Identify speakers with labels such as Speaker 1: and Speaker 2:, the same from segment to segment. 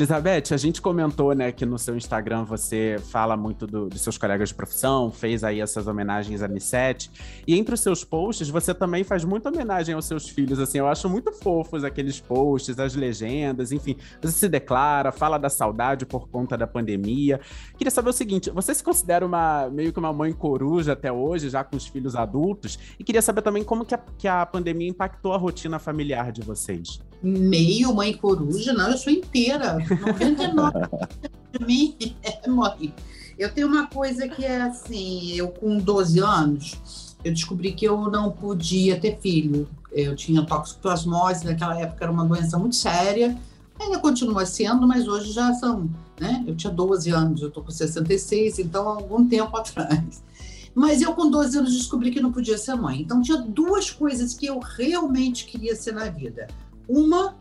Speaker 1: Elizabeth, a gente comentou, né, que no seu Instagram você fala muito do, dos seus colegas de profissão, fez aí essas homenagens a Missete. E entre os seus posts, você também faz muita homenagem aos seus filhos, assim, eu acho muito fofos aqueles posts, as legendas, enfim. Você se declara, fala da saudade por conta da pandemia. Queria saber o seguinte, você se considera uma meio que uma mãe coruja até hoje, já com os filhos adultos? E queria saber também como que a, que a pandemia impactou a rotina familiar de vocês
Speaker 2: meio mãe coruja, não, eu sou inteira. 99 de mim é mãe. Eu tenho uma coisa que é assim, eu com 12 anos, eu descobri que eu não podia ter filho. Eu tinha toxoplasmose, naquela época era uma doença muito séria, ainda continua sendo, mas hoje já são, né? Eu tinha 12 anos, eu estou com 66, então há algum tempo atrás. Mas eu, com 12 anos, descobri que não podia ser mãe. Então, tinha duas coisas que eu realmente queria ser na vida. Uma,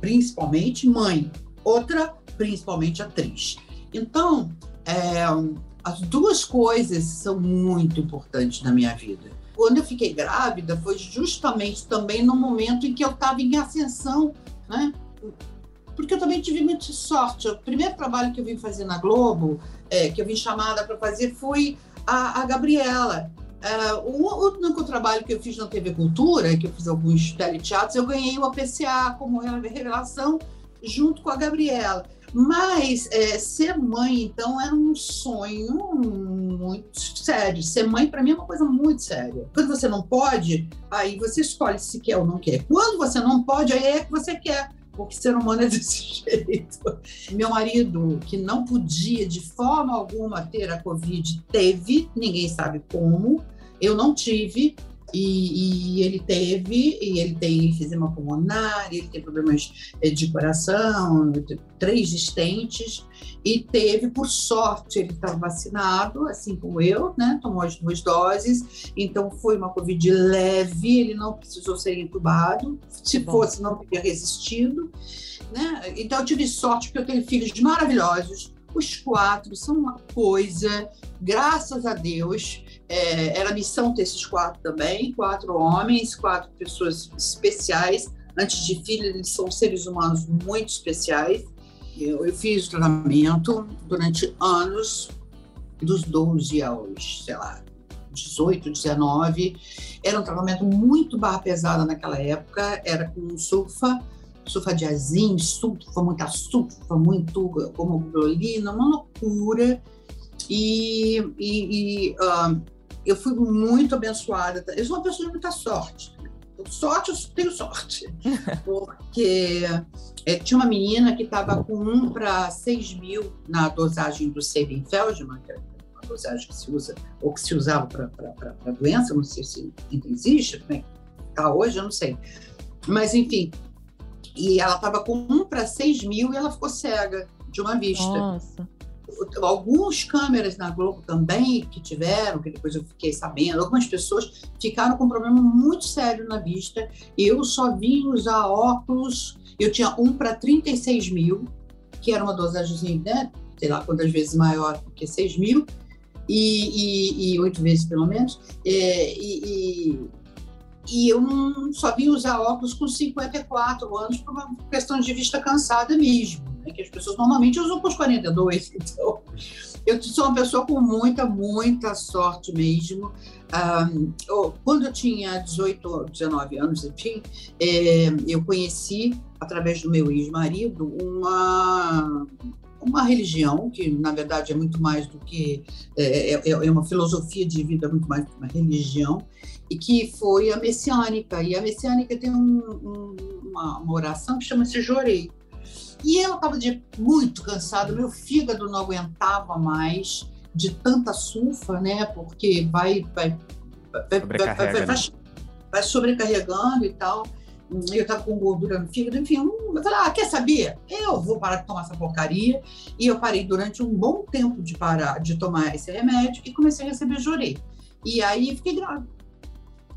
Speaker 2: principalmente mãe, outra, principalmente atriz. Então, é, as duas coisas são muito importantes na minha vida. Quando eu fiquei grávida, foi justamente também no momento em que eu estava em ascensão, né? Porque eu também tive muita sorte. O primeiro trabalho que eu vim fazer na Globo, é, que eu vim chamada para fazer, foi a, a Gabriela. Uh, o único trabalho que eu fiz na TV Cultura, que eu fiz alguns teleteatros, eu ganhei o APCA como revelação junto com a Gabriela. Mas é, ser mãe, então, era um sonho muito sério. Ser mãe, para mim, é uma coisa muito séria. Quando você não pode, aí você escolhe se quer ou não quer. Quando você não pode, aí é que você quer porque ser humano é desse jeito. Meu marido, que não podia de forma alguma ter a Covid, teve, ninguém sabe como, eu não tive, e, e, ele teve, e ele tem enfisema pulmonar, ele tem problemas eh, de coração, três estentes, e teve, por sorte, ele estava vacinado, assim como eu, né? Tomou as duas doses, então foi uma Covid leve, ele não precisou ser entubado, se Bom. fosse, não teria resistido, né? Então eu tive sorte porque eu tenho filhos maravilhosos, os quatro são uma coisa, graças a Deus. É, era missão ter esses quatro também, quatro homens, quatro pessoas especiais. Antes de filho, eles são seres humanos muito especiais. Eu, eu fiz tratamento durante anos, dos 12 aos, sei lá, 18, 19. Era um tratamento muito barra pesada naquela época, era com sulfa, sulfadiazim, sulfa, muita sulfa, muito homoglobina, uma loucura. E, e, e uh, eu fui muito abençoada. Eu sou uma pessoa de muita sorte. Sorte, eu tenho sorte. Porque é, tinha uma menina que estava com 1 para 6 mil na dosagem do Sabin Feldman, que é uma dosagem que se usa, ou que se usava para a doença, não sei se ainda existe, como é está hoje, eu não sei. Mas, enfim, e ela estava com 1 para 6 mil e ela ficou cega de uma vista.
Speaker 3: Nossa.
Speaker 2: Alguns câmeras na Globo também que tiveram, que depois eu fiquei sabendo, algumas pessoas ficaram com um problema muito sério na vista. Eu só vim usar óculos, eu tinha um para 36 mil, que era uma dosagem, né, sei lá quantas vezes maior do que 6 mil, e oito vezes pelo menos. É, e, e e eu não, só vim usar óculos com 54 anos por uma questão de vista cansada mesmo, né? que as pessoas normalmente usam com os 42. Então, eu sou uma pessoa com muita, muita sorte mesmo. Um, quando eu tinha 18, 19 anos, enfim, é, eu conheci, através do meu ex-marido, uma uma religião, que na verdade é muito mais do que. É, é, é, uma filosofia de vida, muito mais do que uma religião, e que foi a messiânica. E a messiânica tem um, um, uma, uma, oração que chama-se Jorei. E eu estava muito cansada, meu fígado não aguentava mais de tanta sulfa, né? Porque vai, vai, vai, vai, vai, vai, vai sobrecarregando e tal eu estava com gordura no fígado, enfim, eu falei, ah, quer saber? Eu vou parar de tomar essa porcaria. E eu parei durante um bom tempo de parar de tomar esse remédio e comecei a receber jorei. E aí fiquei grávida.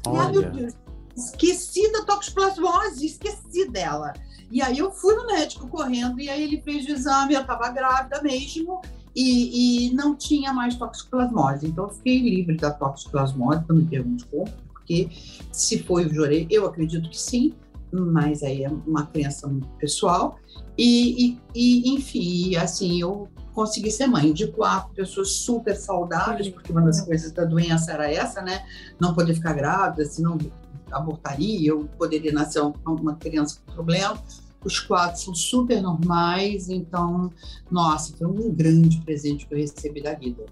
Speaker 2: Ah, meu Deus, esqueci da toxoplasmose, esqueci dela. E aí eu fui no médico correndo, e aí ele fez o exame, eu estava grávida mesmo, e, e, não tinha mais toxoplasmose. Então eu fiquei livre da toxoplasmose, não me pergunte como, porque se foi o Jorei, eu acredito que sim, mas aí é uma crença pessoal. E, e, e, enfim, assim, eu consegui ser mãe de quatro pessoas super saudáveis, porque uma das coisas da doença era essa, né? Não poder ficar grávida, senão abortaria, eu poderia nascer uma criança com problema. Os quatro são super normais, então, nossa, foi um grande presente que eu recebi da vida.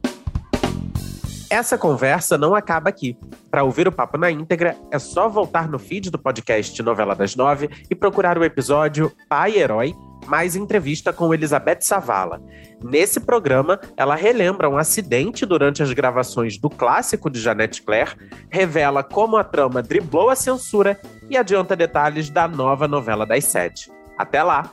Speaker 1: Essa conversa não acaba aqui. Para ouvir o papo na íntegra, é só voltar no feed do podcast Novela das Nove e procurar o episódio Pai Herói, mais entrevista com Elizabeth Savala. Nesse programa, ela relembra um acidente durante as gravações do clássico de Janete Claire, revela como a trama driblou a censura e adianta detalhes da nova novela das sete. Até lá!